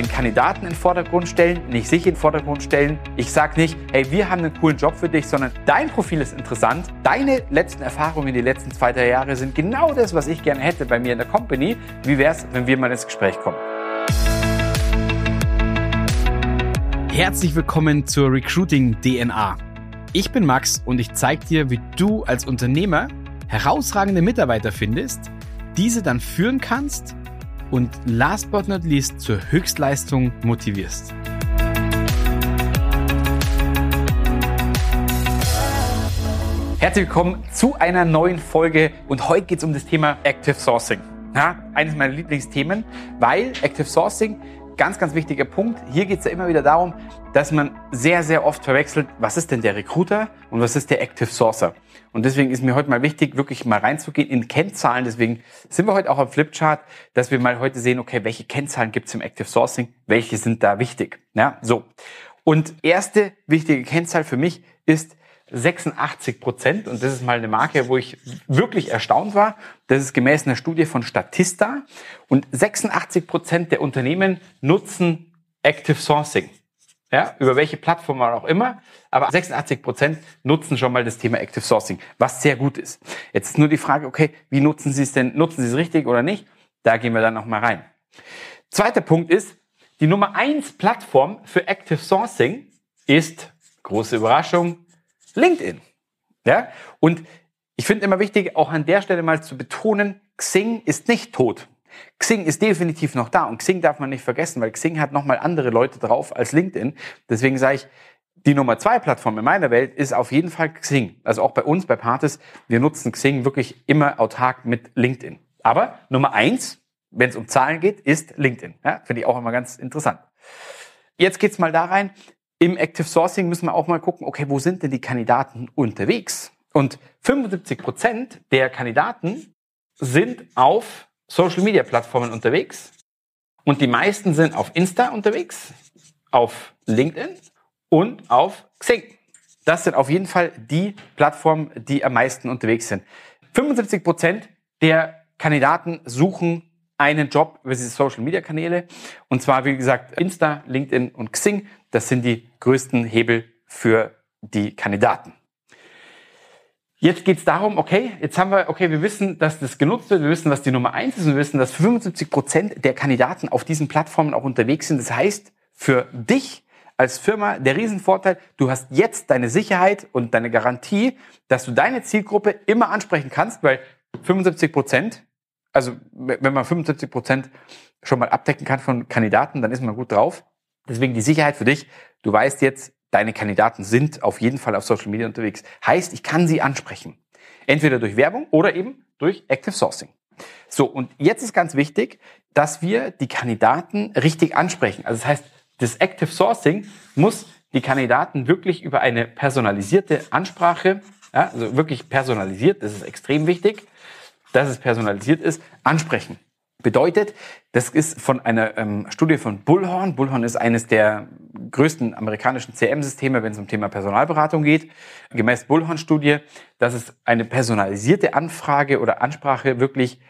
den Kandidaten in den Vordergrund stellen, nicht sich in den Vordergrund stellen. Ich sage nicht, hey, wir haben einen coolen Job für dich, sondern dein Profil ist interessant. Deine letzten Erfahrungen, die letzten zwei, drei Jahre sind genau das, was ich gerne hätte bei mir in der Company. Wie wäre es, wenn wir mal ins Gespräch kommen? Herzlich willkommen zur Recruiting DNA. Ich bin Max und ich zeige dir, wie du als Unternehmer herausragende Mitarbeiter findest, diese dann führen kannst und last but not least zur Höchstleistung motivierst. Herzlich willkommen zu einer neuen Folge und heute geht es um das Thema Active Sourcing. Ja, eines meiner Lieblingsthemen, weil Active Sourcing ganz, ganz wichtiger Punkt. Hier geht es ja immer wieder darum, dass man sehr, sehr oft verwechselt, was ist denn der Recruiter und was ist der Active Sourcer. Und deswegen ist mir heute mal wichtig, wirklich mal reinzugehen in Kennzahlen. Deswegen sind wir heute auch am Flipchart, dass wir mal heute sehen, okay, welche Kennzahlen gibt es im Active Sourcing, welche sind da wichtig. Ja, so. Und erste wichtige Kennzahl für mich ist 86 Prozent. Und das ist mal eine Marke, wo ich wirklich erstaunt war. Das ist gemäß einer Studie von Statista. Und 86 Prozent der Unternehmen nutzen Active Sourcing. Ja, über welche Plattform auch immer. Aber 86 Prozent nutzen schon mal das Thema Active Sourcing, was sehr gut ist. Jetzt ist nur die Frage, okay, wie nutzen Sie es denn? Nutzen Sie es richtig oder nicht? Da gehen wir dann nochmal rein. Zweiter Punkt ist, die Nummer eins Plattform für Active Sourcing ist, große Überraschung, LinkedIn. Ja? Und ich finde immer wichtig, auch an der Stelle mal zu betonen, Xing ist nicht tot. Xing ist definitiv noch da und Xing darf man nicht vergessen, weil Xing hat nochmal andere Leute drauf als LinkedIn. Deswegen sage ich, die Nummer zwei Plattform in meiner Welt ist auf jeden Fall Xing. Also auch bei uns, bei Partis, wir nutzen Xing wirklich immer autark mit LinkedIn. Aber Nummer eins, wenn es um Zahlen geht, ist LinkedIn. Ja, Finde ich auch immer ganz interessant. Jetzt geht's mal da rein, im Active Sourcing müssen wir auch mal gucken, okay, wo sind denn die Kandidaten unterwegs? Und 75 Prozent der Kandidaten sind auf Social Media Plattformen unterwegs. Und die meisten sind auf Insta unterwegs, auf LinkedIn und auf Xing. Das sind auf jeden Fall die Plattformen, die am meisten unterwegs sind. 75 Prozent der Kandidaten suchen einen Job über diese Social Media Kanäle. Und zwar, wie gesagt, Insta, LinkedIn und Xing. Das sind die größten Hebel für die Kandidaten. Jetzt geht es darum, okay, jetzt haben wir, okay, wir wissen, dass das genutzt wird, wir wissen, was die Nummer eins ist und wir wissen, dass 75 Prozent der Kandidaten auf diesen Plattformen auch unterwegs sind. Das heißt, für dich als Firma der Riesenvorteil, du hast jetzt deine Sicherheit und deine Garantie, dass du deine Zielgruppe immer ansprechen kannst, weil 75 Prozent also wenn man 75 Prozent schon mal abdecken kann von Kandidaten, dann ist man gut drauf. Deswegen die Sicherheit für dich. Du weißt jetzt, deine Kandidaten sind auf jeden Fall auf Social Media unterwegs. Heißt, ich kann sie ansprechen. Entweder durch Werbung oder eben durch Active Sourcing. So, und jetzt ist ganz wichtig, dass wir die Kandidaten richtig ansprechen. Also das heißt, das Active Sourcing muss die Kandidaten wirklich über eine personalisierte Ansprache, ja, also wirklich personalisiert, das ist extrem wichtig, dass es personalisiert ist, ansprechen. Bedeutet, das ist von einer ähm, Studie von Bullhorn. Bullhorn ist eines der größten amerikanischen CM-Systeme, wenn es um Thema Personalberatung geht. Gemäß Bullhorn-Studie, dass es eine personalisierte Anfrage oder Ansprache wirklich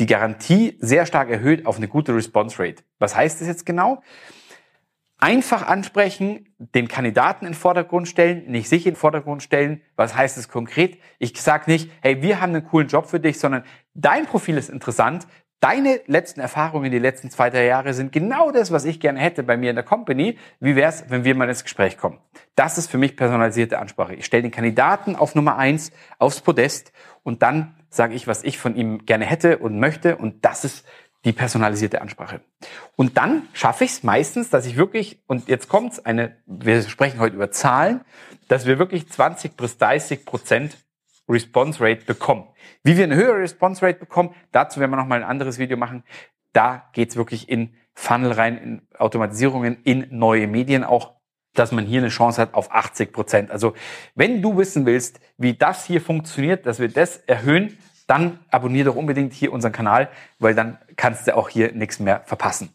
die Garantie sehr stark erhöht auf eine gute Response Rate. Was heißt das jetzt genau? Einfach ansprechen, den Kandidaten in den Vordergrund stellen, nicht sich in den Vordergrund stellen. Was heißt es konkret? Ich sage nicht, hey, wir haben einen coolen Job für dich, sondern dein Profil ist interessant. Deine letzten Erfahrungen, die letzten zwei, drei Jahre sind genau das, was ich gerne hätte bei mir in der Company. Wie wäre es, wenn wir mal ins Gespräch kommen? Das ist für mich personalisierte Ansprache. Ich stelle den Kandidaten auf Nummer eins aufs Podest und dann sage ich, was ich von ihm gerne hätte und möchte. Und das ist die personalisierte Ansprache. Und dann schaffe ich es meistens, dass ich wirklich, und jetzt kommt's, eine, wir sprechen heute über Zahlen, dass wir wirklich 20 bis 30 Prozent Response Rate bekommen. Wie wir eine höhere Response Rate bekommen, dazu werden wir nochmal ein anderes Video machen. Da geht's wirklich in Funnel rein, in Automatisierungen, in neue Medien auch, dass man hier eine Chance hat auf 80 Prozent. Also wenn du wissen willst, wie das hier funktioniert, dass wir das erhöhen, dann abonniere doch unbedingt hier unseren Kanal, weil dann kannst du auch hier nichts mehr verpassen.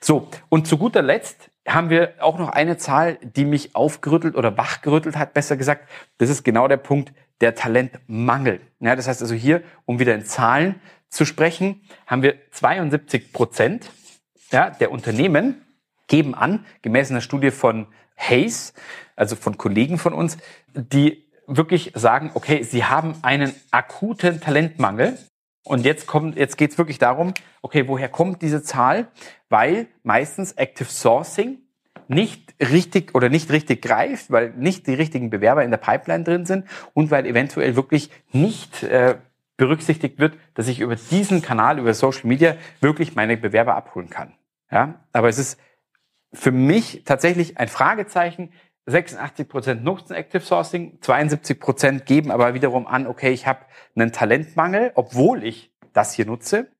So, und zu guter Letzt haben wir auch noch eine Zahl, die mich aufgerüttelt oder wachgerüttelt hat, besser gesagt. Das ist genau der Punkt der Talentmangel. Ja, das heißt also hier, um wieder in Zahlen zu sprechen, haben wir 72 Prozent ja, der Unternehmen geben an, gemäß einer Studie von Hayes, also von Kollegen von uns, die wirklich sagen, okay, sie haben einen akuten Talentmangel. Und jetzt kommt, jetzt geht's wirklich darum, okay, woher kommt diese Zahl? Weil meistens Active Sourcing nicht richtig oder nicht richtig greift, weil nicht die richtigen Bewerber in der Pipeline drin sind und weil eventuell wirklich nicht äh, berücksichtigt wird, dass ich über diesen Kanal, über Social Media wirklich meine Bewerber abholen kann. Ja, aber es ist für mich tatsächlich ein Fragezeichen. 86 Prozent nutzen Active Sourcing, 72 Prozent geben aber wiederum an, okay, ich habe einen Talentmangel, obwohl ich das hier nutze.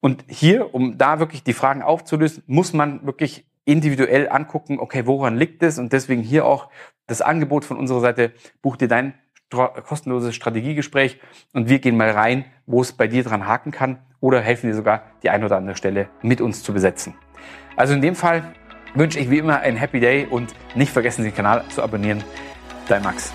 Und hier, um da wirklich die Fragen aufzulösen, muss man wirklich individuell angucken, okay, woran liegt es? Und deswegen hier auch das Angebot von unserer Seite, buch dir dein kostenloses Strategiegespräch und wir gehen mal rein, wo es bei dir dran haken kann oder helfen dir sogar, die eine oder andere Stelle mit uns zu besetzen. Also in dem Fall wünsche ich wie immer einen Happy Day und nicht vergessen, den Kanal zu abonnieren. Dein Max.